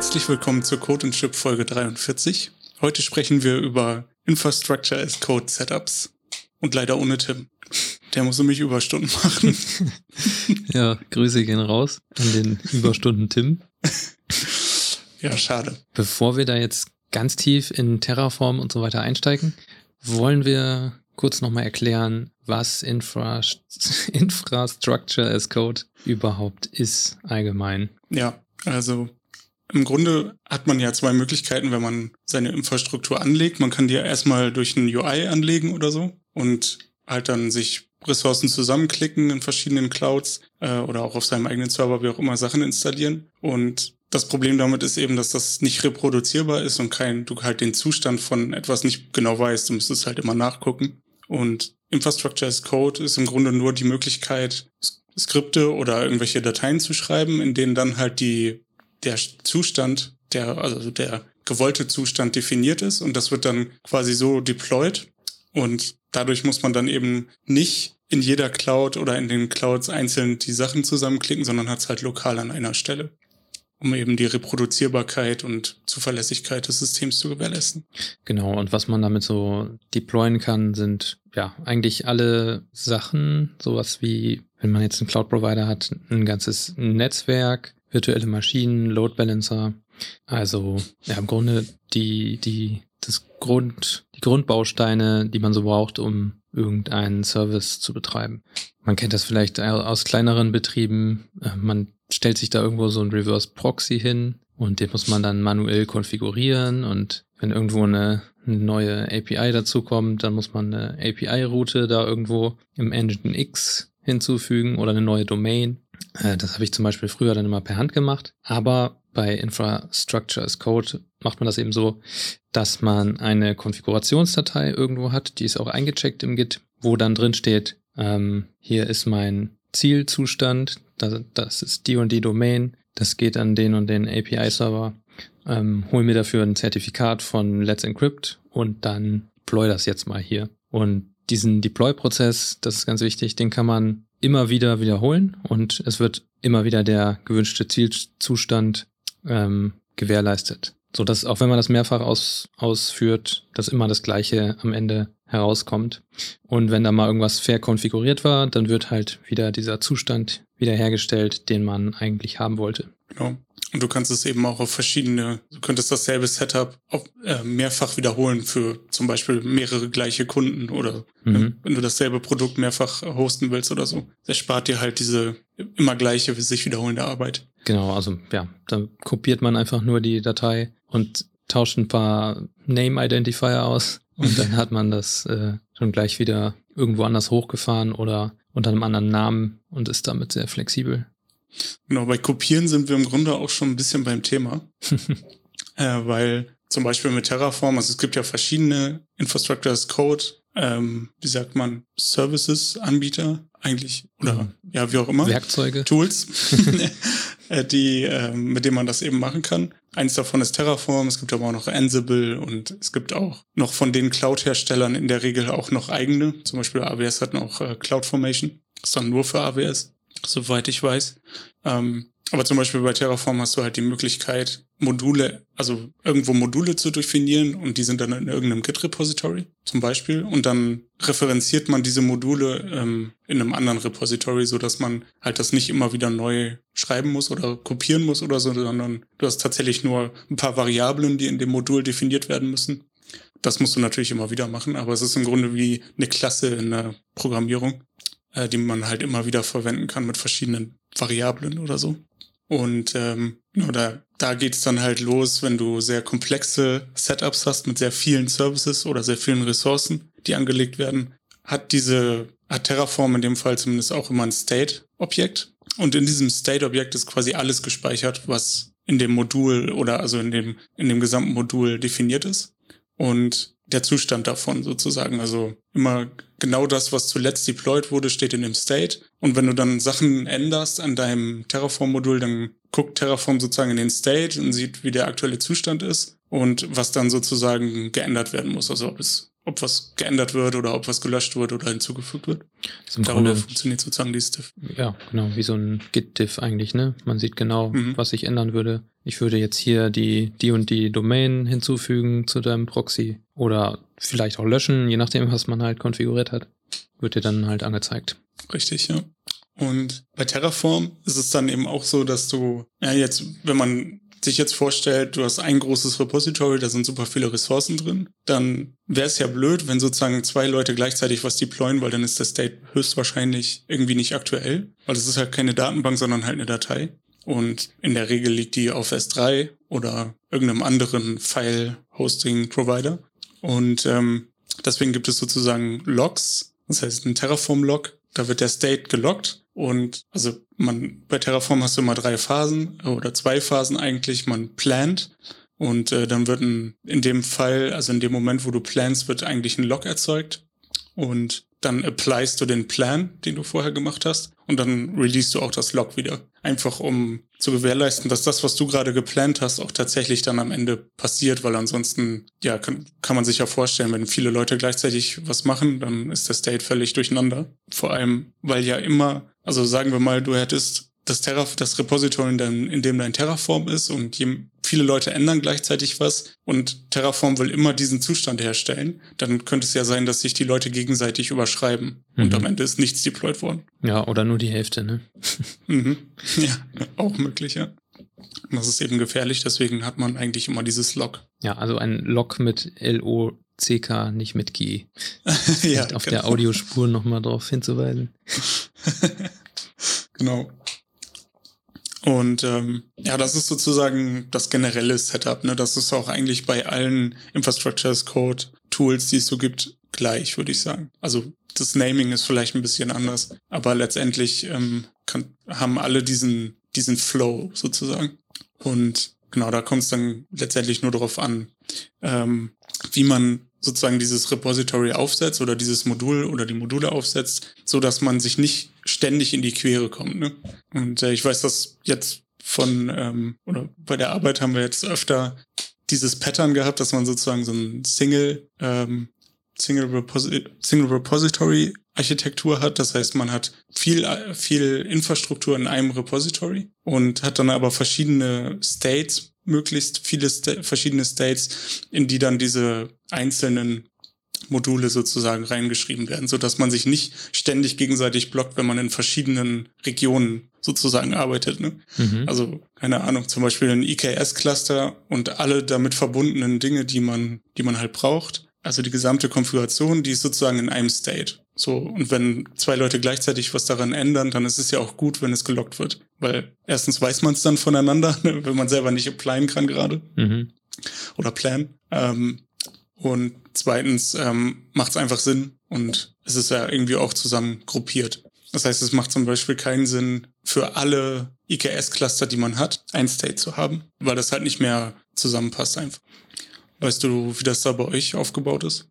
Herzlich willkommen zur Code and Chip Folge 43. Heute sprechen wir über Infrastructure as Code Setups. Und leider ohne Tim. Der muss nämlich Überstunden machen. ja, Grüße gehen raus an den Überstunden Tim. ja, schade. Bevor wir da jetzt ganz tief in Terraform und so weiter einsteigen, wollen wir kurz nochmal erklären, was Infra Infrastructure as Code überhaupt ist allgemein. Ja, also im Grunde hat man ja zwei Möglichkeiten, wenn man seine Infrastruktur anlegt. Man kann die ja erstmal durch ein UI anlegen oder so und halt dann sich Ressourcen zusammenklicken in verschiedenen Clouds äh, oder auch auf seinem eigenen Server, wie auch immer, Sachen installieren. Und das Problem damit ist eben, dass das nicht reproduzierbar ist und kein, du halt den Zustand von etwas nicht genau weißt. Du müsstest halt immer nachgucken. Und Infrastructure as Code ist im Grunde nur die Möglichkeit, Skripte oder irgendwelche Dateien zu schreiben, in denen dann halt die, der Zustand, der, also der gewollte Zustand definiert ist und das wird dann quasi so deployed und dadurch muss man dann eben nicht in jeder Cloud oder in den Clouds einzeln die Sachen zusammenklicken, sondern hat es halt lokal an einer Stelle, um eben die Reproduzierbarkeit und Zuverlässigkeit des Systems zu gewährleisten. Genau, und was man damit so deployen kann, sind ja eigentlich alle Sachen, sowas wie, wenn man jetzt einen Cloud-Provider hat, ein ganzes Netzwerk, virtuelle Maschinen, Load Balancer, also ja, im Grunde die, die das Grund, die Grundbausteine, die man so braucht, um irgendeinen Service zu betreiben. Man kennt das vielleicht aus kleineren Betrieben. Äh, man stellt sich da irgendwo so ein Reverse Proxy hin und den muss man dann manuell konfigurieren und wenn irgendwo eine, eine neue API dazukommt, dann muss man eine API-Route da irgendwo im Engine X hinzufügen oder eine neue Domain. Äh, das habe ich zum Beispiel früher dann immer per Hand gemacht. Aber bei Infrastructure as Code macht man das eben so, dass man eine Konfigurationsdatei irgendwo hat, die ist auch eingecheckt im Git, wo dann drin steht, ähm, hier ist mein Zielzustand, das, das, ist die und die Domain, das geht an den und den API-Server, ähm, hol mir dafür ein Zertifikat von Let's Encrypt und dann deploy das jetzt mal hier. Und diesen Deploy-Prozess, das ist ganz wichtig, den kann man immer wieder wiederholen und es wird immer wieder der gewünschte Zielzustand ähm, gewährleistet. So dass auch wenn man das mehrfach aus, ausführt, dass immer das Gleiche am Ende herauskommt. Und wenn da mal irgendwas verkonfiguriert war, dann wird halt wieder dieser Zustand wiederhergestellt, den man eigentlich haben wollte. Genau. Und du kannst es eben auch auf verschiedene, du könntest dasselbe Setup auch, äh, mehrfach wiederholen für zum Beispiel mehrere gleiche Kunden oder mhm. äh, wenn du dasselbe Produkt mehrfach hosten willst oder so. Das spart dir halt diese immer gleiche, sich wiederholende Arbeit. Genau, also ja, dann kopiert man einfach nur die Datei und tauscht ein paar Name-Identifier aus und dann hat man das äh, schon gleich wieder irgendwo anders hochgefahren oder unter einem anderen Namen und ist damit sehr flexibel. Genau, bei Kopieren sind wir im Grunde auch schon ein bisschen beim Thema. äh, weil zum Beispiel mit Terraform, also es gibt ja verschiedene Infrastructure as Code, ähm, wie sagt man, Services, Anbieter eigentlich, oder mhm. ja, wie auch immer. Werkzeuge. Tools, äh, die, äh, mit denen man das eben machen kann. Eins davon ist Terraform, es gibt aber auch noch Ansible und es gibt auch noch von den Cloud-Herstellern in der Regel auch noch eigene. Zum Beispiel AWS hat noch äh, CloudFormation. Das ist dann nur für AWS soweit ich weiß. Ähm, aber zum Beispiel bei Terraform hast du halt die Möglichkeit, Module, also irgendwo Module zu definieren und die sind dann in irgendeinem Git-Repository zum Beispiel und dann referenziert man diese Module ähm, in einem anderen Repository, so dass man halt das nicht immer wieder neu schreiben muss oder kopieren muss oder so, sondern du hast tatsächlich nur ein paar Variablen, die in dem Modul definiert werden müssen. Das musst du natürlich immer wieder machen, aber es ist im Grunde wie eine Klasse in der Programmierung äh, die man halt immer wieder verwenden kann mit verschiedenen Variablen oder so. Und ähm, oder da geht's dann halt los, wenn du sehr komplexe Setups hast mit sehr vielen Services oder sehr vielen Ressourcen, die angelegt werden, hat diese hat Terraform in dem Fall zumindest auch immer ein State-Objekt. Und in diesem State-Objekt ist quasi alles gespeichert, was in dem Modul oder also in dem, in dem gesamten Modul definiert ist. Und der Zustand davon sozusagen. Also immer genau das, was zuletzt deployed wurde, steht in dem State. Und wenn du dann Sachen änderst an deinem Terraform-Modul, dann guckt Terraform sozusagen in den State und sieht, wie der aktuelle Zustand ist und was dann sozusagen geändert werden muss. Also ob es ob was geändert wird oder ob was gelöscht wird oder hinzugefügt wird. Im Darüber Grunde, funktioniert sozusagen dieses Diff. ja, genau, wie so ein Git-Diff eigentlich, ne? Man sieht genau, Mhm. was sich ändern würde. Ich würde jetzt hier die, die und die Domain hinzufügen zu deinem Proxy oder vielleicht auch löschen, je nachdem, was man halt konfiguriert hat. Wird dir dann halt angezeigt. Richtig, ja. Und bei Terraform ist es dann eben auch so, dass du, ja, jetzt, wenn man sich jetzt vorstellt, du hast ein großes Repository, da sind super viele Ressourcen drin, dann wäre es ja blöd, wenn sozusagen zwei Leute gleichzeitig was deployen, weil dann ist der State höchstwahrscheinlich irgendwie nicht aktuell, weil es ist halt keine Datenbank, sondern halt eine Datei. Und in der Regel liegt die auf S3 oder irgendeinem anderen File-Hosting-Provider. Und ähm, deswegen gibt es sozusagen Logs, das heißt ein Terraform-Log, da wird der State geloggt und also man bei Terraform hast du immer drei Phasen oder zwei Phasen eigentlich. Man plant und äh, dann wird ein, in dem Fall, also in dem Moment, wo du planst, wird eigentlich ein Log erzeugt und dann applyst du den Plan, den du vorher gemacht hast und dann release du auch das Log wieder. Einfach um zu gewährleisten, dass das, was du gerade geplant hast, auch tatsächlich dann am Ende passiert, weil ansonsten, ja, kann, kann man sich ja vorstellen, wenn viele Leute gleichzeitig was machen, dann ist der State völlig durcheinander. Vor allem, weil ja immer, also sagen wir mal, du hättest das Terra, das Repository, in, dem, in dem dein Terraform ist und je, viele Leute ändern gleichzeitig was und Terraform will immer diesen Zustand herstellen, dann könnte es ja sein, dass sich die Leute gegenseitig überschreiben und Mhm. am Ende ist nichts deployed worden. Ja, oder nur die Hälfte, ne? Mhm. Ja, auch möglich, ja. Und das ist eben gefährlich, deswegen hat man eigentlich immer dieses Log. Ja, also ein Log mit L-O-C-K, nicht mit G. ja, auf genau. der Audiospur nochmal drauf hinzuweisen. genau. Und ähm, ja, das ist sozusagen das generelle Setup. Ne? Das ist auch eigentlich bei allen Infrastructure as Code Tools, die es so gibt, gleich, würde ich sagen. Also das Naming ist vielleicht ein bisschen anders, aber letztendlich ähm, kann, haben alle diesen, diesen Flow sozusagen. Und genau, da kommt es dann letztendlich nur darauf an, ähm, wie man sozusagen dieses Repository aufsetzt oder dieses Modul oder die Module aufsetzt, so dass man sich nicht ständig in die Quere kommt. Ne? Und äh, ich weiß, dass jetzt von ähm, oder bei der Arbeit haben wir jetzt öfter dieses Pattern gehabt, dass man sozusagen so ein Single ähm, Single, Reposi Single Repository Architektur hat. Das heißt, man hat viel, viel Infrastruktur in einem Repository und hat dann aber verschiedene States, möglichst viele Sta verschiedene States, in die dann diese einzelnen Module sozusagen reingeschrieben werden, so dass man sich nicht ständig gegenseitig blockt, wenn man in verschiedenen Regionen sozusagen arbeitet. Ne? Mhm. Also, keine Ahnung, zum Beispiel ein IKS-Cluster und alle damit verbundenen Dinge, die man, die man halt braucht. Also die gesamte Konfiguration, die ist sozusagen in einem State. So, und wenn zwei Leute gleichzeitig was daran ändern, dann ist es ja auch gut, wenn es gelockt wird. Weil erstens weiß man es dann voneinander, ne, wenn man selber nicht applyen kann gerade Mhm. oder plan. Ähm, und zweitens ähm, macht es einfach Sinn und es ist ja irgendwie auch zusammen gruppiert. Das heißt, es macht zum Beispiel keinen Sinn, für alle IKS-Cluster, die man hat, ein State zu haben, weil das halt nicht mehr zusammenpasst einfach. Weißt du, wie das da bei euch aufgebaut ist?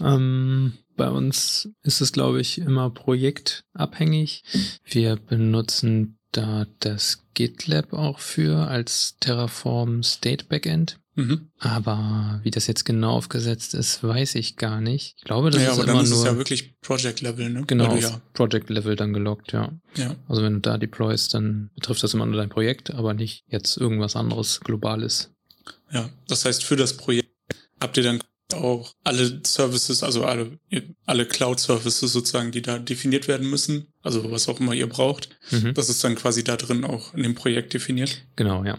Ähm, bei uns ist es, glaube ich, immer projektabhängig. Wir benutzen da das GitLab auch für als Terraform State Backend. Mhm. Aber wie das jetzt genau aufgesetzt ist, weiß ich gar nicht. Ich glaube, das ja, ist aber dann immer ist es nur ja wirklich Project-Level, ne? genau auf Project Level dann gelockt, ja. ja, ja. Also wenn du da deployst, dann betrifft das immer nur dein Projekt, aber nicht jetzt irgendwas anderes Globales. Ja, das heißt, für das Projekt habt ihr dann auch alle Services, also alle, alle Cloud-Services sozusagen, die da definiert werden müssen, also was auch immer ihr braucht. Mhm. Das ist dann quasi da drin auch in dem Projekt definiert. Genau, ja.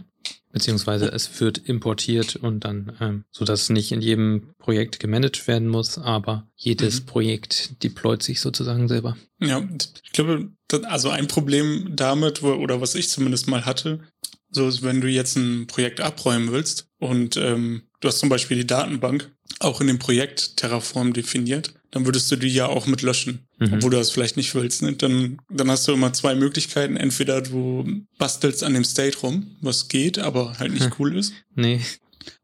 Beziehungsweise es wird importiert und dann, ähm, so dass es nicht in jedem Projekt gemanagt werden muss, aber jedes Mhm. Projekt deployt sich sozusagen selber. Ja, ich glaube, das, also ein Problem damit, oder was ich zumindest mal hatte, so ist, wenn du jetzt ein Projekt abräumen willst und ähm, du hast zum Beispiel die Datenbank auch in dem Projekt Terraform definiert, dann würdest du die ja auch mit löschen, Mhm. obwohl du das vielleicht nicht willst. Ne? Dann, dann hast du immer zwei Möglichkeiten. Entweder du bastelst an dem State rum, was geht, aber halt nicht Hm. cool ist. Nee,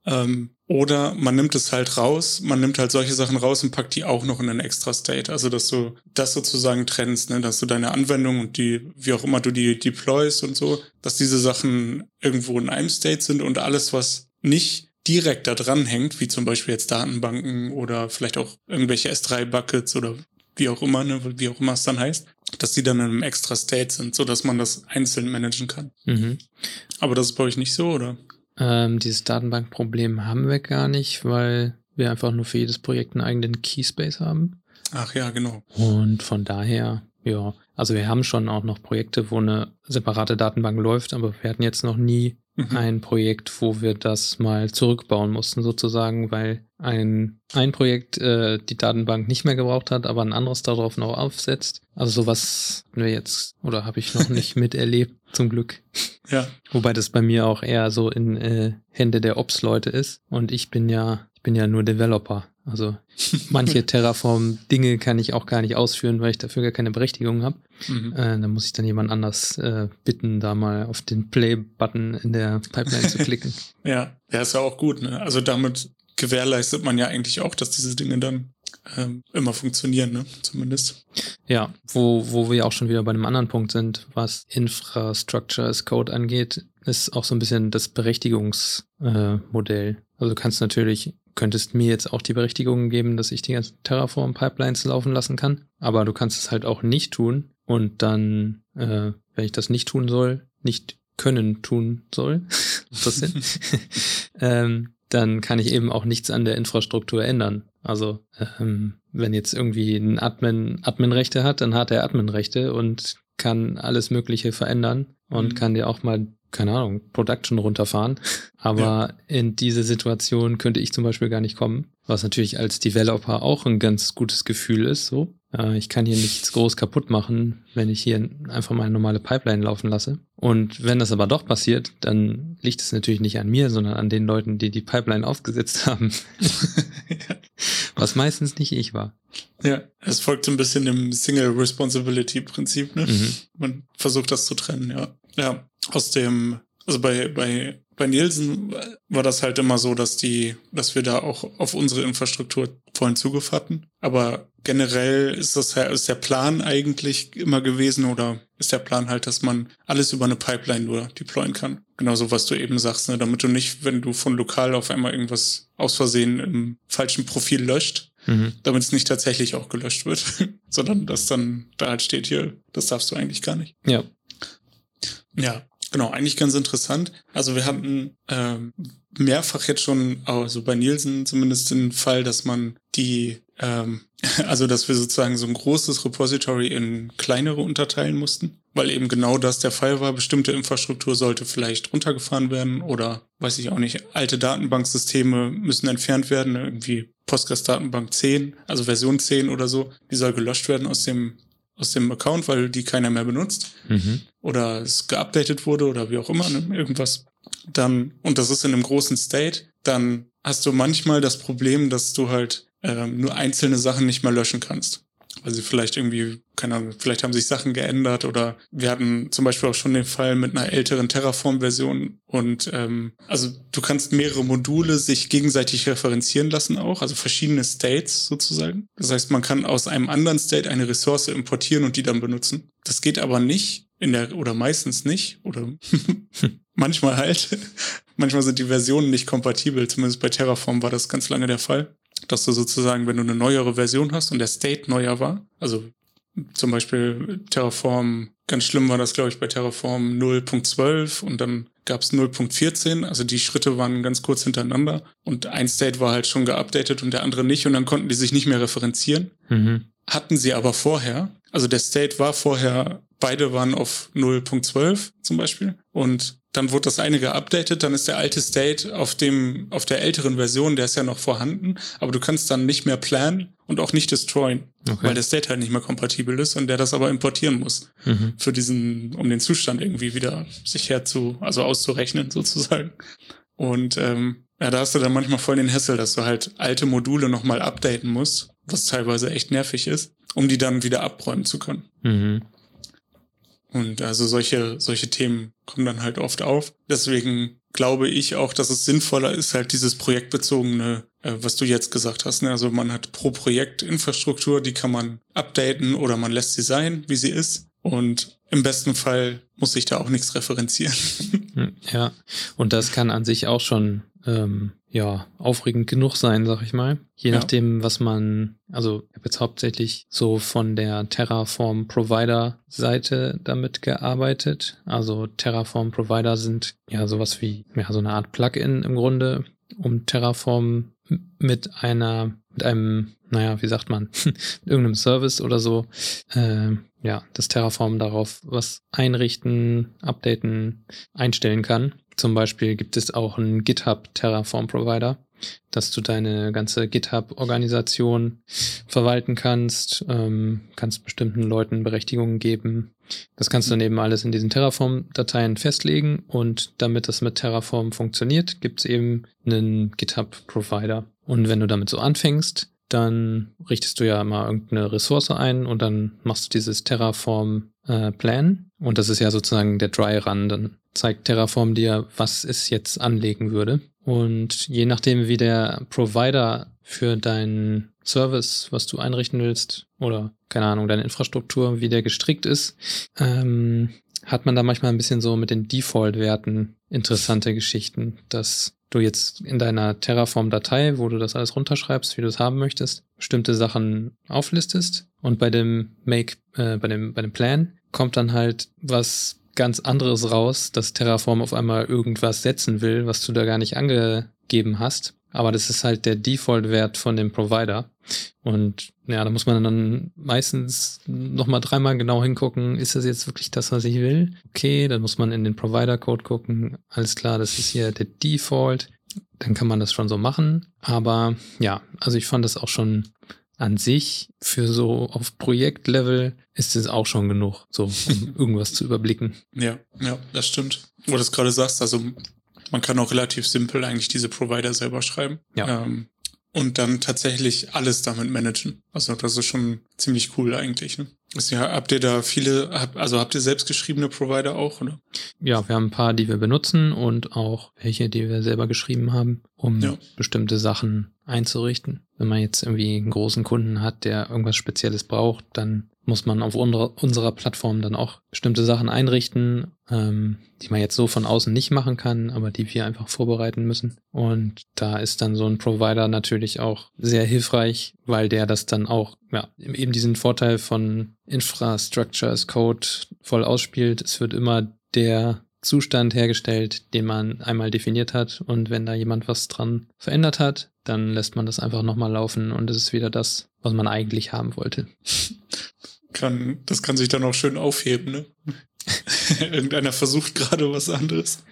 Ähm, oder man nimmt es halt raus, man nimmt halt solche Sachen raus und packt die auch noch in einen extra State. Also, dass du das sozusagen trennst, ne? dass du deine Anwendung und die, wie auch immer du die deployst und so, dass diese Sachen irgendwo in einem State sind und alles, was nicht direkt da dran hängt, wie zum Beispiel jetzt Datenbanken oder vielleicht auch irgendwelche S3-Buckets oder wie auch immer, ne, wie auch immer es dann heißt, dass die dann in einem extra State sind, so dass man das einzeln managen kann. Mhm. Aber das ist bei euch nicht so, oder? Ähm, dieses Datenbankproblem haben wir gar nicht, weil wir einfach nur für jedes Projekt einen eigenen Keyspace haben. Ach ja, genau. Und von daher, ja, also wir haben schon auch noch Projekte, wo eine separate Datenbank läuft, aber wir hatten jetzt noch nie Mhm. ein Projekt, wo wir das mal zurückbauen mussten, sozusagen, weil ein, ein Projekt äh, die Datenbank nicht mehr gebraucht hat, aber ein anderes darauf noch aufsetzt. Also sowas hatten wir jetzt oder habe ich noch nicht miterlebt, zum Glück. Ja, Wobei das bei mir auch eher so in äh, Hände der Ops-Leute ist. Und ich bin ja, ich bin ja nur Developer. Also manche Terraform-Dinge kann ich auch gar nicht ausführen, weil ich dafür gar keine Berechtigung habe. Mhm. Äh, da muss ich dann jemand anders äh, bitten, da mal auf den Play-Button in der Pipeline zu klicken. ja, ja, ist ja auch gut. Ne? Also damit gewährleistet man ja eigentlich auch, dass diese Dinge dann ähm, immer funktionieren, ne? Zumindest. Ja, wo, wo wir auch schon wieder bei einem anderen Punkt sind, was Infrastructure as Code angeht, ist auch so ein bisschen das Berechtigungsmodell. Äh, also du kannst natürlich, könntest mir jetzt auch die Berechtigung geben, dass ich die ganzen Terraform-Pipelines laufen lassen kann, aber du kannst es halt auch nicht tun und dann, äh, wenn ich das nicht tun soll, nicht können tun soll, das Sinn? ähm, dann kann ich eben auch nichts an der Infrastruktur ändern. Also ähm, wenn jetzt irgendwie ein Admin Adminrechte hat, dann hat er Adminrechte und kann alles Mögliche verändern und Mhm. kann dir auch mal, keine Ahnung, Production runterfahren. Aber in diese Situation könnte ich zum Beispiel gar nicht kommen, was natürlich als Developer auch ein ganz gutes Gefühl ist. So, ich kann hier nichts groß kaputt machen, wenn ich hier einfach mal eine normale Pipeline laufen lasse. Und wenn das aber doch passiert, dann liegt es natürlich nicht an mir, sondern an den Leuten, die die Pipeline aufgesetzt haben, was meistens nicht ich war. ja, es folgt so ein bisschen dem Single Responsibility Prinzip, ne? Mhm. Man versucht das zu trennen, ja. Ja, aus dem, also bei, bei, bei Nielsen war das halt immer so, dass die, dass wir da auch auf unsere Infrastruktur vollen Zugriff hatten. Aber generell ist das ja, ist der Plan eigentlich immer gewesen oder ist der Plan halt, dass man alles über eine Pipeline nur deployen kann. Genauso, was du eben sagst, ne? damit du nicht, wenn du von lokal auf einmal irgendwas aus Versehen im falschen Profil löscht, Mhm. damit es nicht tatsächlich auch gelöscht wird, sondern dass dann da halt steht hier, das darfst du eigentlich gar nicht. Ja. Ja, genau, eigentlich ganz interessant. Also wir hatten ähm, mehrfach jetzt schon, also bei Nielsen zumindest den Fall, dass man die, ähm, also dass wir sozusagen so ein großes Repository in kleinere unterteilen mussten, weil eben genau das der Fall war. Bestimmte Infrastruktur sollte vielleicht runtergefahren werden oder weiß ich auch nicht, alte Datenbanksysteme müssen entfernt werden, irgendwie Postgres-Datenbank 10, also Version 10 oder so, die soll gelöscht werden aus dem aus dem Account, weil die keiner mehr benutzt Mhm. oder es geupdatet wurde oder wie auch immer, ne, irgendwas, dann, und das ist in einem großen State, dann hast du manchmal das Problem, dass du halt ähm, nur einzelne Sachen nicht mehr löschen kannst. Weil sie vielleicht irgendwie, keine Ahnung, vielleicht haben sich Sachen geändert oder wir hatten zum Beispiel auch schon den Fall mit einer älteren Terraform-Version und ähm, also du kannst mehrere Module sich gegenseitig referenzieren lassen auch, also verschiedene States sozusagen. Das heißt, man kann aus einem anderen State eine Ressource importieren und die dann benutzen. Das geht aber nicht in der oder meistens nicht oder manchmal halt. manchmal sind die Versionen nicht kompatibel. Zumindest bei Terraform war das ganz lange der Fall, dass du sozusagen, wenn du eine neuere Version hast und der State neuer war, also zum Beispiel Terraform, ganz schlimm war das, glaube ich, bei Terraform 0.12 und dann gab es 0.14, also die Schritte waren ganz kurz hintereinander und ein State war halt schon geupdatet und der andere nicht und dann konnten die sich nicht mehr referenzieren Mhm. hatten sie aber vorher. Also der State war vorher, beide waren auf 0.12 zum Beispiel. Und dann wurde das eine geupdatet, dann ist der alte State auf dem, auf der älteren Version, der ist ja noch vorhanden, aber du kannst dann nicht mehr planen und auch nicht destroyen, Okay. weil der State halt nicht mehr kompatibel ist und der das aber importieren muss Mhm. für diesen, um den Zustand irgendwie wieder sich herzu, also auszurechnen sozusagen. Und ähm, ja, da hast du dann manchmal voll den Hassel, dass du halt alte Module nochmal updaten musst, was teilweise echt nervig ist, um die dann wieder abräumen zu können. Mhm. Und also solche, solche Themen kommen dann halt oft auf. Deswegen glaube ich auch, dass es sinnvoller ist, halt dieses projektbezogene, äh, was du jetzt gesagt hast. Ne? Also man hat pro Projekt Infrastruktur, die kann man updaten oder man lässt sie sein, wie sie ist. Und im besten Fall muss sich da auch nichts referenzieren. Hm, Ja, und das kann an sich auch schon ähm, ja, aufregend genug sein, sag ich mal. Je Ja. nachdem, was man, also ich habe jetzt hauptsächlich so von der Terraform Provider Seite damit gearbeitet. Also Terraform Provider sind ja sowas wie, ja, so eine Art Plugin im Grunde, um Terraform mit einer, mit einem, naja, wie sagt man, mit irgendeinem Service oder so, äh, ja, das Terraform darauf was einrichten, updaten, einstellen kann. Zum Beispiel gibt es auch einen GitHub Terraform Provider, dass du deine ganze GitHub-Organisation verwalten kannst, ähm, kannst bestimmten Leuten Berechtigungen geben. Das kannst du dann eben alles in diesen Terraform-Dateien festlegen und damit das mit Terraform funktioniert, gibt es eben einen GitHub-Provider. Und wenn du damit so anfängst, dann richtest du ja mal irgendeine Ressource ein und dann machst du dieses Terraform äh, Plan und das ist ja sozusagen der Dry Run. Dann zeigt Terraform dir, was es jetzt anlegen würde. Und je nachdem, wie der Provider für deinen Service, was du einrichten willst, oder keine Ahnung, deine Infrastruktur, wie der gestrickt ist, ähm, hat man da manchmal ein bisschen so mit den Default-Werten interessante Geschichten, dass du jetzt in deiner Terraform-Datei, wo du das alles runterschreibst, wie du es haben möchtest, bestimmte Sachen auflistest und bei dem Make, äh, bei dem, bei dem Plan kommt dann halt was ganz anderes raus, dass Terraform auf einmal irgendwas setzen will, was du da gar nicht angegeben hast. Aber das ist halt der Default-Wert von dem Provider. Und ja, da muss man dann meistens nochmal dreimal genau hingucken, ist das jetzt wirklich das, was ich will? Okay, dann muss man in den Provider-Code gucken. Alles klar, das ist hier der Default. Dann kann man das schon so machen. Aber ja, also ich fand das auch schon an sich für so auf Projektlevel ist es auch schon genug, so um irgendwas zu überblicken. Ja, ja, das stimmt. Wo du das gerade sagst, also man kann auch relativ simpel eigentlich diese Provider selber schreiben. Ja. Ähm, und dann tatsächlich alles damit managen. Also das ist schon ziemlich cool eigentlich. Ne? Also, ja, habt ihr da viele, hab, also habt ihr selbstgeschriebene Provider auch, oder? Ja, wir haben ein paar, die wir benutzen und auch welche, die wir selber geschrieben haben, um Ja. bestimmte Sachen einzurichten. Wenn man jetzt irgendwie einen großen Kunden hat, der irgendwas Spezielles braucht, dann muss man auf unserer, Plattform dann auch bestimmte Sachen einrichten, ähm, die man jetzt so von außen nicht machen kann, aber die wir einfach vorbereiten müssen. Und da ist dann so ein Provider natürlich auch sehr hilfreich, weil der das dann auch, ja, eben diesen Vorteil von Infrastructure as Code voll ausspielt. Es wird immer der Zustand hergestellt, den man einmal definiert hat. Und wenn da jemand was dran verändert hat, dann lässt man das einfach nochmal laufen und es ist wieder das, was man eigentlich haben wollte. Kann, das kann sich dann auch schön aufheben, ne? Irgendeiner versucht gerade was anderes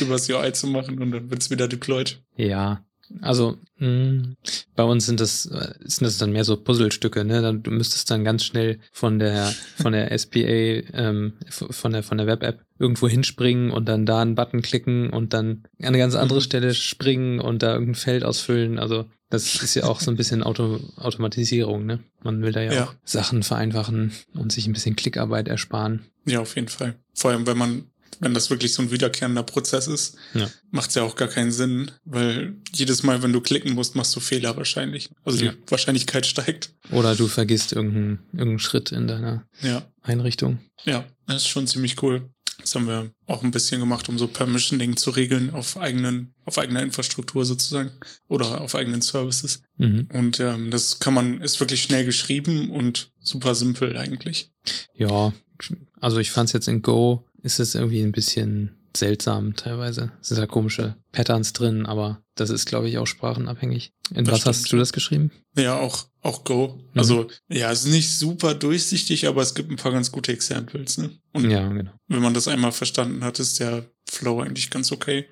übers UI zu machen und dann wird's wieder deployed. Ja, also mh, bei uns sind das, äh, sind das dann mehr so Puzzlestücke, ne? Dann, du müsstest dann ganz schnell von der von der SPA, ähm, von der von der Web-App irgendwo hinspringen und dann da einen Button klicken und dann an eine ganz andere Mhm. Stelle springen und da irgendein Feld ausfüllen. Also das ist ja auch so ein bisschen Auto Automatisierung, ne? Man will da ja, Ja. auch Sachen vereinfachen und sich ein bisschen Klickarbeit ersparen. Ja, auf jeden Fall. Vor allem, wenn man, wenn das wirklich so ein wiederkehrender Prozess ist, Ja. macht's ja auch gar keinen Sinn, weil jedes Mal, wenn du klicken musst, machst du Fehler wahrscheinlich. Also Ja. die Wahrscheinlichkeit steigt. Oder du vergisst irgendeinen, irgendeinen Schritt in deiner Ja, Einrichtung. ja, das ist schon ziemlich cool. Das haben wir auch ein bisschen gemacht, um so Permissioning zu regeln auf eigenen, auf eigener Infrastruktur sozusagen oder auf eigenen Services. Mhm. Und ähm, das kann man, ist wirklich schnell geschrieben und super simpel eigentlich. Ja, also ich fand es jetzt in Go, ist es irgendwie ein bisschen seltsam teilweise. Es sind ja komische Patterns drin, aber das ist, glaube ich, auch sprachenabhängig. In Das was hast stimmt, du ja. das geschrieben? Ja, auch, auch Go. Mhm. Also, ja, es ist nicht super durchsichtig, aber es gibt ein paar ganz gute Examples, ne? Und Ja, genau. wenn man das einmal verstanden hat, ist der Flow eigentlich ganz okay.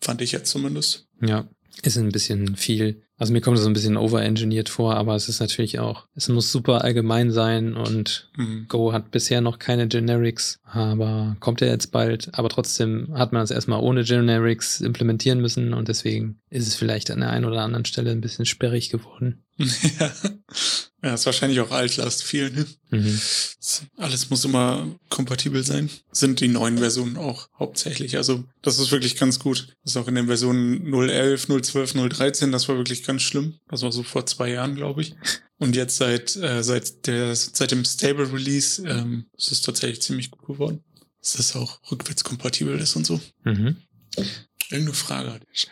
Fand ich jetzt zumindest. Ja, ist ein bisschen viel. Also mir kommt das ein bisschen overengineert vor, aber es ist natürlich auch, es muss super allgemein sein und Mhm. Go hat bisher noch keine Generics, aber kommt ja jetzt bald. Aber trotzdem hat man es erstmal ohne Generics implementieren müssen und deswegen ist es vielleicht an der einen oder anderen Stelle ein bisschen sperrig geworden. Ja. ja, ist wahrscheinlich auch Altlast viel, ne? Mhm. Alles muss immer kompatibel sein. Sind die neuen Versionen auch hauptsächlich. Also, das ist wirklich ganz gut. Das ist auch in den Versionen 011, 012, 013, das war wirklich ganz schlimm. Das war so vor zwei Jahren, glaube ich. Und jetzt seit, äh, seit der, seit dem Stable Release, ähm, ist es tatsächlich ziemlich gut geworden. Dass das auch rückwärtskompatibel ist und so. Mhm. Irgendeine Frage. hatte ich.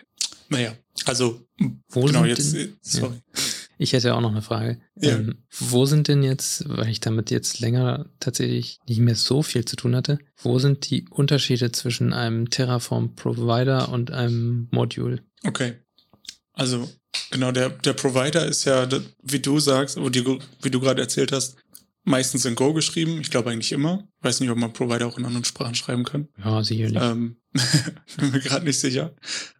Naja, Also, Wo genau, jetzt, denn, sorry. Ich hätte auch noch eine Frage. Ja. Ähm, wo sind denn jetzt, weil ich damit jetzt länger tatsächlich nicht mehr so viel zu tun hatte, wo sind die Unterschiede zwischen einem Terraform Provider und einem Module? Okay. Also, genau, der, der Provider ist ja, wie du sagst, oder die, wie du gerade erzählt hast, meistens in Go geschrieben. Ich glaube eigentlich immer. Weiß nicht, ob man Provider auch in anderen Sprachen schreiben kann. Ja, sicherlich. Ähm, bin mir gerade nicht sicher.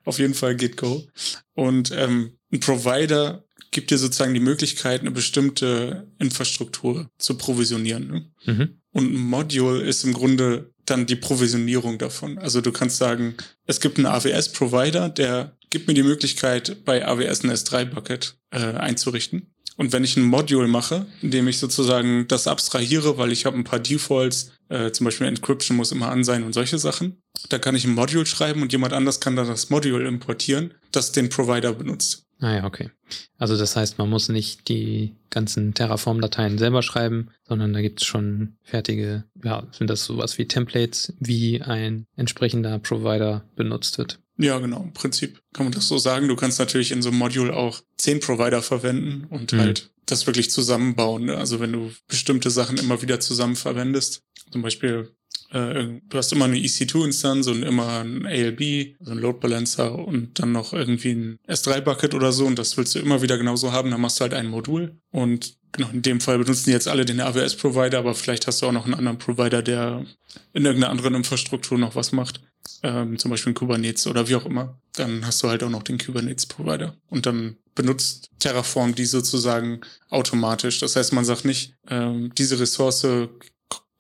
Auf jeden Fall geht Go. Und ähm, ein Provider gibt dir sozusagen die Möglichkeit, eine bestimmte Infrastruktur zu provisionieren. Ne? Mhm. Und ein Module ist im Grunde dann die Provisionierung davon. Also du kannst sagen, es gibt einen AWS-Provider, der gibt mir die Möglichkeit, bei AWS ein S3-Bucket äh, einzurichten. Und wenn ich ein Module mache, indem ich sozusagen das abstrahiere, weil ich habe ein paar Defaults, äh, zum Beispiel Encryption muss immer an sein und solche Sachen, da kann ich ein Module schreiben und jemand anders kann dann das Module importieren, das den Provider benutzt. Ah ja, okay. Also das heißt, man muss nicht die ganzen Terraform-Dateien selber schreiben, sondern da gibt es schon fertige, ja, sind das sowas wie Templates, wie ein entsprechender Provider benutzt wird. Ja, genau. Im Prinzip kann man das so sagen. Du kannst natürlich in so einem Module auch zehn Provider verwenden und Mhm. halt das wirklich zusammenbauen. Also wenn du bestimmte Sachen immer wieder zusammen verwendest, zum Beispiel äh, du hast immer eine EC2-Instanz und immer ein ALB, also ein Load Balancer und dann noch irgendwie ein S3-Bucket oder so und das willst du immer wieder genauso haben, dann machst du halt ein Modul und genau, in dem Fall benutzen jetzt alle den AWS-Provider, aber vielleicht hast du auch noch einen anderen Provider, der in irgendeiner anderen Infrastruktur noch was macht ähm, zum Beispiel ein Kubernetes oder wie auch immer, dann hast du halt auch noch den Kubernetes-Provider. Und dann benutzt Terraform die sozusagen automatisch. Das heißt, man sagt nicht, ähm, diese Ressource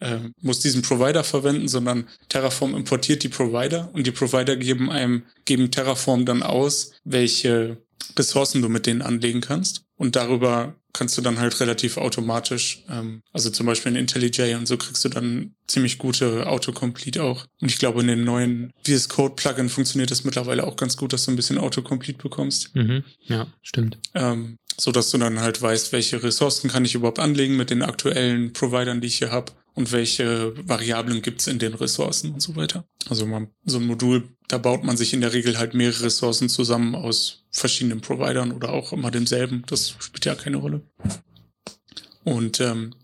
äh, muss diesen Provider verwenden, sondern Terraform importiert die Provider und die Provider geben einem, geben Terraform dann aus, welche Ressourcen du mit denen anlegen kannst. Und darüber kannst du dann halt relativ automatisch, ähm, also zum Beispiel in IntelliJ und so kriegst du dann ziemlich gute Autocomplete auch. Und ich glaube, in den neuen VS Code Plugin funktioniert das mittlerweile auch ganz gut, dass du ein bisschen Autocomplete bekommst. Mhm. Ja, stimmt. Ähm, so dass du dann halt weißt, welche Ressourcen kann ich überhaupt anlegen mit den aktuellen Providern, die ich hier habe und welche Variablen gibt's in den Ressourcen und so weiter. Also man, so ein Modul, da baut man sich in der Regel halt mehrere Ressourcen zusammen aus verschiedenen Providern oder auch immer demselben. Das spielt ja keine Rolle. Und ähm,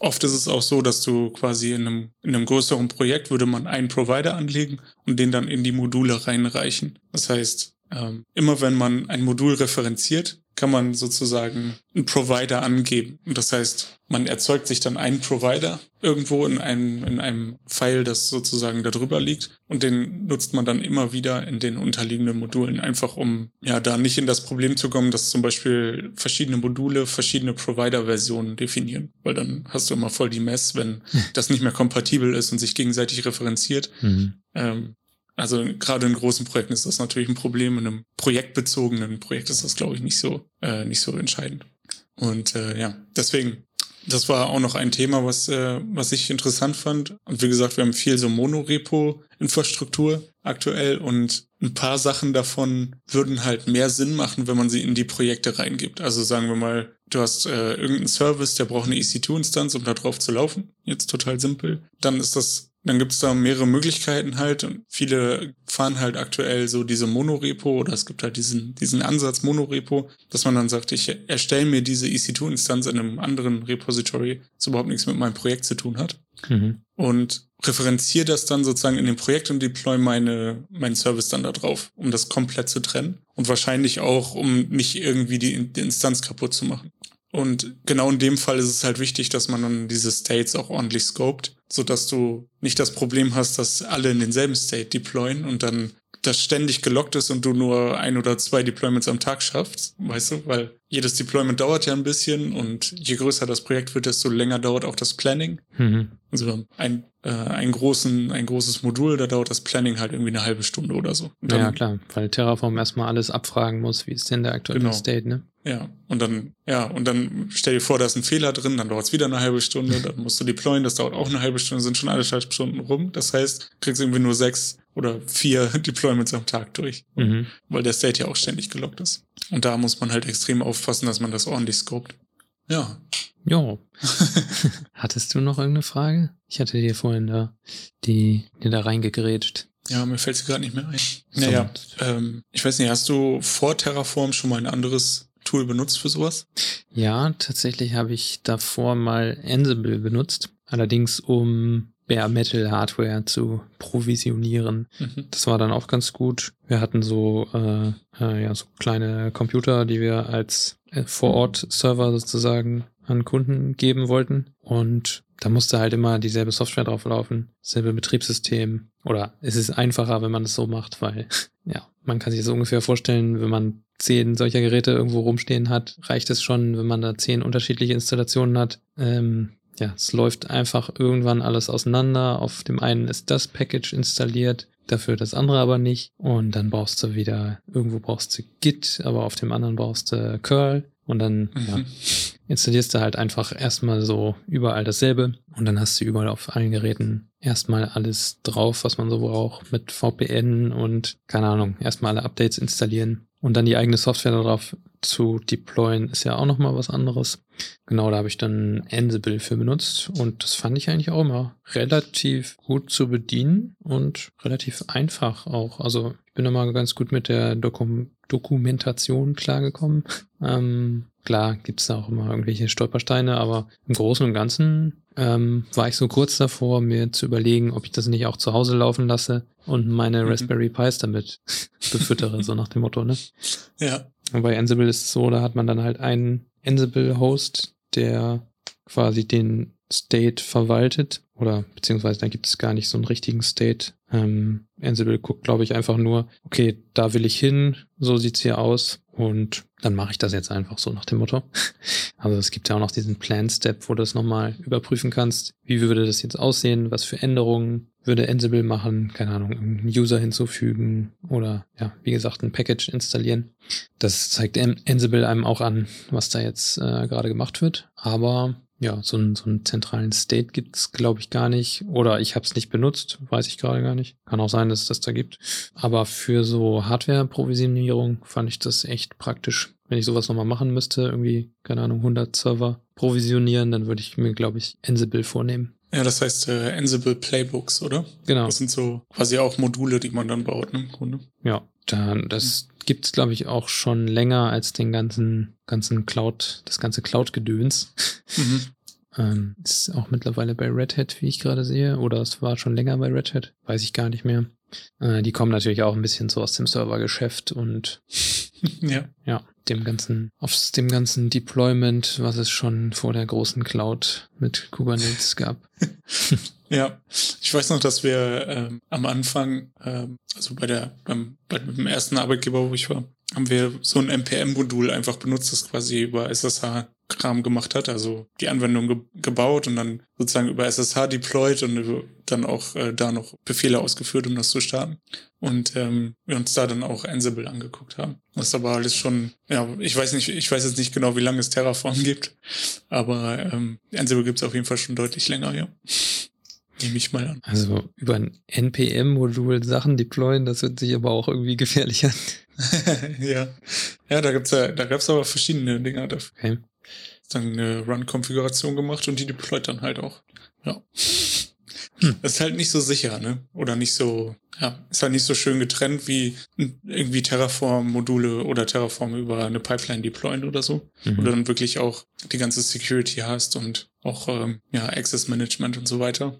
oft ist es auch so, dass du quasi in einem, in einem größeren Projekt würde man einen Provider anlegen und den dann in die Module reinreichen. Das heißt, ähm, immer wenn man ein Modul referenziert, kann man sozusagen einen Provider angeben. Und das heißt, man erzeugt sich dann einen Provider irgendwo in einem, in einem File, das sozusagen da drüber liegt. Und den nutzt man dann immer wieder in den unterliegenden Modulen, einfach um ja da nicht in das Problem zu kommen, dass zum Beispiel verschiedene Module verschiedene Provider-Versionen definieren. Weil dann hast du immer voll die Mess, wenn das nicht mehr kompatibel ist und sich gegenseitig referenziert. Mhm. Ähm, also gerade in großen Projekten ist das natürlich ein Problem. In einem projektbezogenen Projekt ist das, glaube ich, nicht so, äh, nicht so entscheidend. Und äh, ja, deswegen, das war auch noch ein Thema, was, äh, was ich interessant fand. Und wie gesagt, wir haben viel so Monorepo-Infrastruktur aktuell und ein paar Sachen davon würden halt mehr Sinn machen, wenn man sie in die Projekte reingibt. Also sagen wir mal, du hast äh, irgendeinen Service, der braucht eine EC2-Instanz, um da drauf zu laufen. Jetzt total simpel. Dann ist das dann gibt's da mehrere Möglichkeiten halt und viele fahren halt aktuell so diese Monorepo oder es gibt halt diesen, diesen Ansatz Monorepo, dass man dann sagt, ich erstelle mir diese EC2-Instanz in einem anderen Repository, das überhaupt nichts mit meinem Projekt zu tun hat Mhm. und referenziere das dann sozusagen in dem Projekt und deploy meine, meinen Service dann da drauf, um das komplett zu trennen und wahrscheinlich auch, um nicht irgendwie die, die Instanz kaputt zu machen. Und genau in dem Fall ist es halt wichtig, dass man dann diese States auch ordentlich scoped, so dass du nicht das Problem hast, dass alle in denselben State deployen und dann das ständig gelockt ist und du nur ein oder zwei Deployments am Tag schaffst, weißt du, weil jedes Deployment dauert ja ein bisschen und je größer das Projekt wird, desto länger dauert auch das Planning. Mhm. Also ein, äh, ein, großen, ein großes Modul, da dauert das Planning halt irgendwie eine halbe Stunde oder so. Dann, Ja, klar, weil Terraform erstmal alles abfragen muss, wie ist denn der aktuelle Genau. State, ne? Ja, und dann, ja, und dann stell dir vor, da ist ein Fehler drin, dann dauert es wieder eine halbe Stunde, dann musst du deployen, das dauert auch eine halbe Stunde, sind schon anderthalb Stunden rum. Das heißt, du kriegst irgendwie nur sechs oder vier Deployments am Tag durch, Mhm. weil der State ja auch ständig gelockt ist. Und da muss man halt extrem aufpassen, dass man das ordentlich scoped. Ja, Jo. Hattest du noch irgendeine Frage? Ich hatte dir vorhin da die dir da reingegrätscht. Ja, mir fällt sie gerade nicht mehr ein. Naja, ähm, ich weiß nicht, hast du vor Terraform schon mal ein anderes Tool benutzt für sowas? Ja, tatsächlich habe ich davor mal Ansible benutzt. Allerdings um Bare Metal Hardware zu provisionieren. Mhm. Das war dann auch ganz gut. Wir hatten so, äh, äh, ja, so kleine Computer, die wir als äh, Vor-Ort-Server sozusagen an Kunden geben wollten. Und da musste halt immer dieselbe Software drauf laufen, selbe Betriebssystem. Oder es ist einfacher, wenn man es so macht, weil, ja, man kann sich das ungefähr vorstellen, wenn man zehn solcher Geräte irgendwo rumstehen hat, reicht es schon, wenn man da zehn unterschiedliche Installationen hat. Ähm, ja, es läuft einfach irgendwann alles auseinander. Auf dem einen ist das Package installiert, dafür das andere aber nicht. Und dann brauchst du wieder, irgendwo brauchst du Git, aber auf dem anderen brauchst du Curl. Und dann mhm. ja, installierst du halt einfach erstmal so überall dasselbe. Und dann hast du überall auf allen Geräten erstmal alles drauf, was man so braucht, mit VPN und keine Ahnung, erstmal alle Updates installieren. Und dann die eigene Software darauf zu deployen ist ja auch nochmal was anderes. Genau, da habe ich dann Ansible für benutzt und das fand ich eigentlich auch immer relativ gut zu bedienen und relativ einfach auch. Also ich bin immer ganz gut mit der Dokum Dokumentation klargekommen. Ähm, klar gibt's da auch immer irgendwelche Stolpersteine, aber im Großen und Ganzen ähm, war ich so kurz davor, mir zu überlegen, ob ich das nicht auch zu Hause laufen lasse und meine mhm. Raspberry Pis damit befüttere, so nach dem Motto, ne? Ja. Und bei Ansible ist es so, da hat man dann halt einen Ansible-Host, der quasi den State verwaltet oder beziehungsweise dann gibt es gar nicht so einen richtigen State. Ähm, Ansible guckt, glaube ich, einfach nur, okay, da will ich hin, so sieht's hier aus und dann mache ich das jetzt einfach so nach dem Motto. Also es gibt ja auch noch diesen Plan-Step, wo du es nochmal überprüfen kannst, wie würde das jetzt aussehen, was für Änderungen würde Ansible machen, keine Ahnung, einen User hinzufügen oder ja, wie gesagt, ein Package installieren. Das zeigt Ansible einem auch an, was da jetzt äh, gerade gemacht wird. Aber ja, so einen, so einen zentralen State gibt's glaube ich, gar nicht. Oder ich habe es nicht benutzt, weiß ich gerade gar nicht. Kann auch sein, dass es das da gibt. Aber für so Hardware-Provisionierung fand ich das echt praktisch. Wenn ich sowas nochmal machen müsste, irgendwie, keine Ahnung, 100 Server provisionieren, dann würde ich mir, glaube ich, Ansible vornehmen. Ja, das heißt äh, Ansible Playbooks, oder? Genau. Das sind so quasi auch Module, die man dann baut, ne, im Grunde. Ja, dann, das gibt's glaube ich, auch schon länger als den ganzen, ganzen Cloud, das ganze Cloud-Gedöns. Mhm. Ähm, ist auch mittlerweile bei Red Hat, wie ich gerade sehe, oder es war schon länger bei Red Hat, weiß ich gar nicht mehr. Äh, die kommen natürlich auch ein bisschen so aus dem Servergeschäft und ja. ja, dem ganzen, aus dem ganzen Deployment, was es schon vor der großen Cloud mit Kubernetes gab. ja, ich weiß noch, dass wir ähm, am Anfang, ähm, also bei der, beim, bei dem ersten Arbeitgeber, wo ich war, haben wir so ein NPM-Modul einfach benutzt, das quasi über SSH Kram gemacht hat, also die Anwendung ge gebaut und dann sozusagen über SSH deployed und dann auch äh, da noch Befehle ausgeführt, um das zu starten. Und ähm, wir uns da dann auch Ansible angeguckt haben. Das ist aber alles schon, ja, ich weiß nicht, ich weiß jetzt nicht genau, wie lange es Terraform gibt, aber ähm, Ansible gibt es auf jeden Fall schon deutlich länger, ja. Nehme ich mal an. Also über ein NPM-Modul Sachen deployen, das hört sich aber auch irgendwie gefährlich an. ja. Ja, da gibt's ja, da gab's aber verschiedene Dinger dafür. Okay. Dann eine Run-Konfiguration gemacht und die deployt dann halt auch. Ja. Hm. Das ist halt nicht so sicher, ne? Oder nicht so, ja, ist halt nicht so schön getrennt wie irgendwie Terraform-Module oder Terraform über eine Pipeline deployen oder so. Mhm. Oder dann wirklich auch die ganze Security hast und auch ähm, ja, Access Management und so weiter.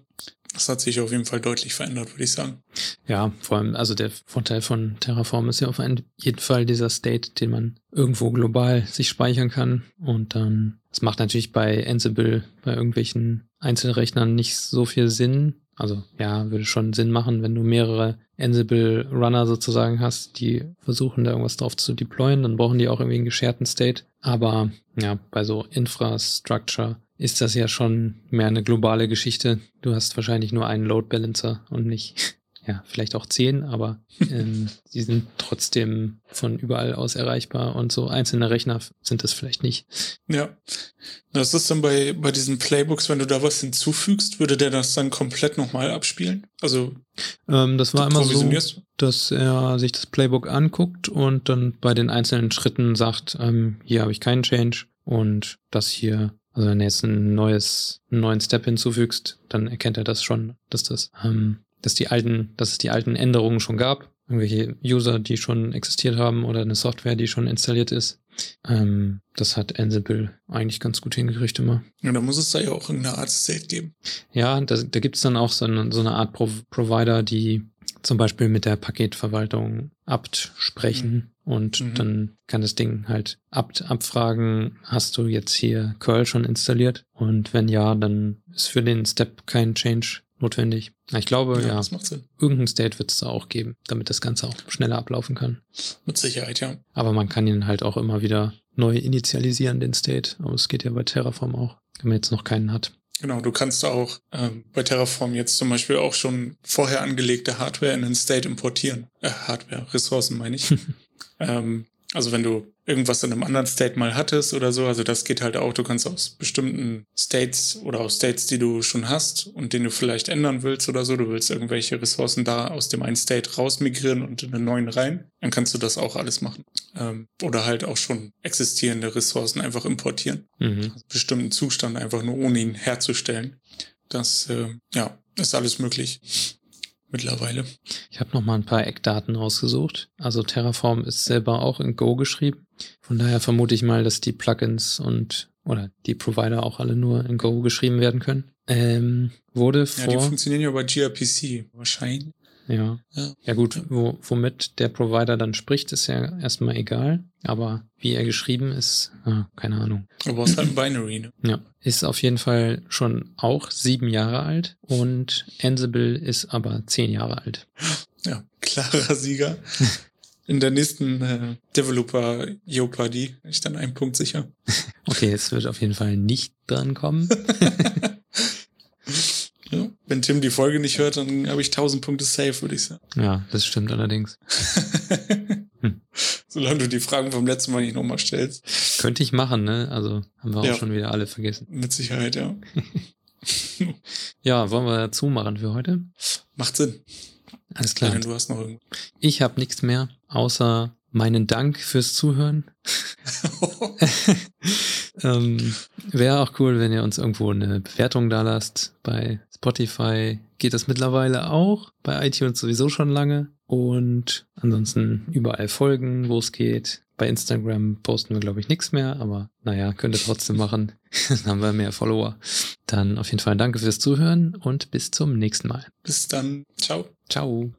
Das hat sich auf jeden Fall deutlich verändert, würde ich sagen. Ja, vor allem, also der Vorteil von Terraform ist ja auf jeden Fall dieser State, den man irgendwo global sich speichern kann. Und dann, das macht natürlich bei Ansible, bei irgendwelchen Einzelrechnern nicht so viel Sinn. Also ja, würde schon Sinn machen, wenn du mehrere Ansible Runner sozusagen hast, die versuchen da irgendwas drauf zu deployen, dann brauchen die auch irgendwie einen gescherten State. Aber ja, bei so Infrastructure ist das ja schon mehr eine globale Geschichte. Du hast wahrscheinlich nur einen Load Balancer und nicht, ja, vielleicht auch zehn, aber ähm, die sind trotzdem von überall aus erreichbar und so einzelne Rechner sind das vielleicht nicht. Ja. Das ist dann bei, bei diesen Playbooks, wenn du da was hinzufügst, würde der das dann komplett nochmal abspielen? Also. Ähm, das war immer so, dass er sich das Playbook anguckt und dann bei den einzelnen Schritten sagt, ähm, hier habe ich keinen Change und das hier also wenn du jetzt ein neues, einen neuen Step hinzufügst, dann erkennt er das schon, dass das ähm, dass die alten, dass es die alten Änderungen schon gab. Irgendwelche User, die schon existiert haben oder eine Software, die schon installiert ist. Ähm, das hat Ansible eigentlich ganz gut hingekriegt immer. Ja, da muss es da ja auch irgendeine Art State geben. Ja, da, da gibt es dann auch so eine, so eine Art Pro Provider, die zum Beispiel mit der Paketverwaltung apt sprechen mhm. und mhm. dann kann das Ding halt apt abfragen, hast du jetzt hier Curl schon installiert? Und wenn ja, dann ist für den Step kein Change notwendig. Ich glaube, ja, ja irgendein State wird es da auch geben, damit das Ganze auch schneller ablaufen kann. Mit Sicherheit, ja. Aber man kann ihn halt auch immer wieder neu initialisieren, den State. Aber es geht ja bei Terraform auch, wenn man jetzt noch keinen hat. Genau, du kannst auch ähm, bei Terraform jetzt zum Beispiel auch schon vorher angelegte Hardware in den State importieren. Äh, Hardware, Ressourcen meine ich. ähm, also wenn du irgendwas in einem anderen State mal hattest oder so, also das geht halt auch. Du kannst aus bestimmten States oder aus States, die du schon hast und den du vielleicht ändern willst oder so, du willst irgendwelche Ressourcen da aus dem einen State rausmigrieren und in den neuen rein, dann kannst du das auch alles machen. Ähm, oder halt auch schon existierende Ressourcen einfach importieren. Mhm. Also bestimmten Zustand einfach nur ohne ihn herzustellen. Das, äh, ja, ist alles möglich mittlerweile. Ich habe noch mal ein paar Eckdaten rausgesucht. Also Terraform ist selber auch in Go geschrieben. Von daher vermute ich mal, dass die Plugins und oder die Provider auch alle nur in Go geschrieben werden können. Ähm, wurde vor. Ja, die funktionieren ja bei gRPC wahrscheinlich. Ja. Ja, ja gut, wo, womit der Provider dann spricht, ist ja erstmal egal. Aber wie er geschrieben ist, ah, keine Ahnung. Aber es ist halt ein Binary, ne? Ja. Ist auf jeden Fall schon auch sieben Jahre alt und Ansible ist aber zehn Jahre alt. Ja, klarer Sieger. In der nächsten äh, Developer Jeopardy bin ich dann einen Punkt sicher. okay, es wird auf jeden Fall nicht dran kommen. Ja, wenn Tim die Folge nicht hört, dann habe ich 1000 Punkte safe, würde ich sagen. Ja, das stimmt allerdings. hm. Solange du die Fragen vom letzten Mal nicht nochmal stellst. Könnte ich machen, ne? Also haben wir auch ja. schon wieder alle vergessen. Mit Sicherheit, ja. ja, wollen wir zumachen für heute? Macht Sinn. Alles klar. Du hast noch irgendwas. Ich habe nichts mehr, außer meinen Dank fürs Zuhören. ähm, Wäre auch cool, wenn ihr uns irgendwo eine Bewertung da lasst. Bei Spotify geht das mittlerweile auch, bei iTunes sowieso schon lange. Und ansonsten überall folgen, wo es geht. Bei Instagram posten wir, glaube ich, nichts mehr, aber naja, könnt ihr trotzdem machen. dann haben wir mehr Follower. Dann auf jeden Fall danke fürs Zuhören und bis zum nächsten Mal. Bis dann. Ciao. Ciao.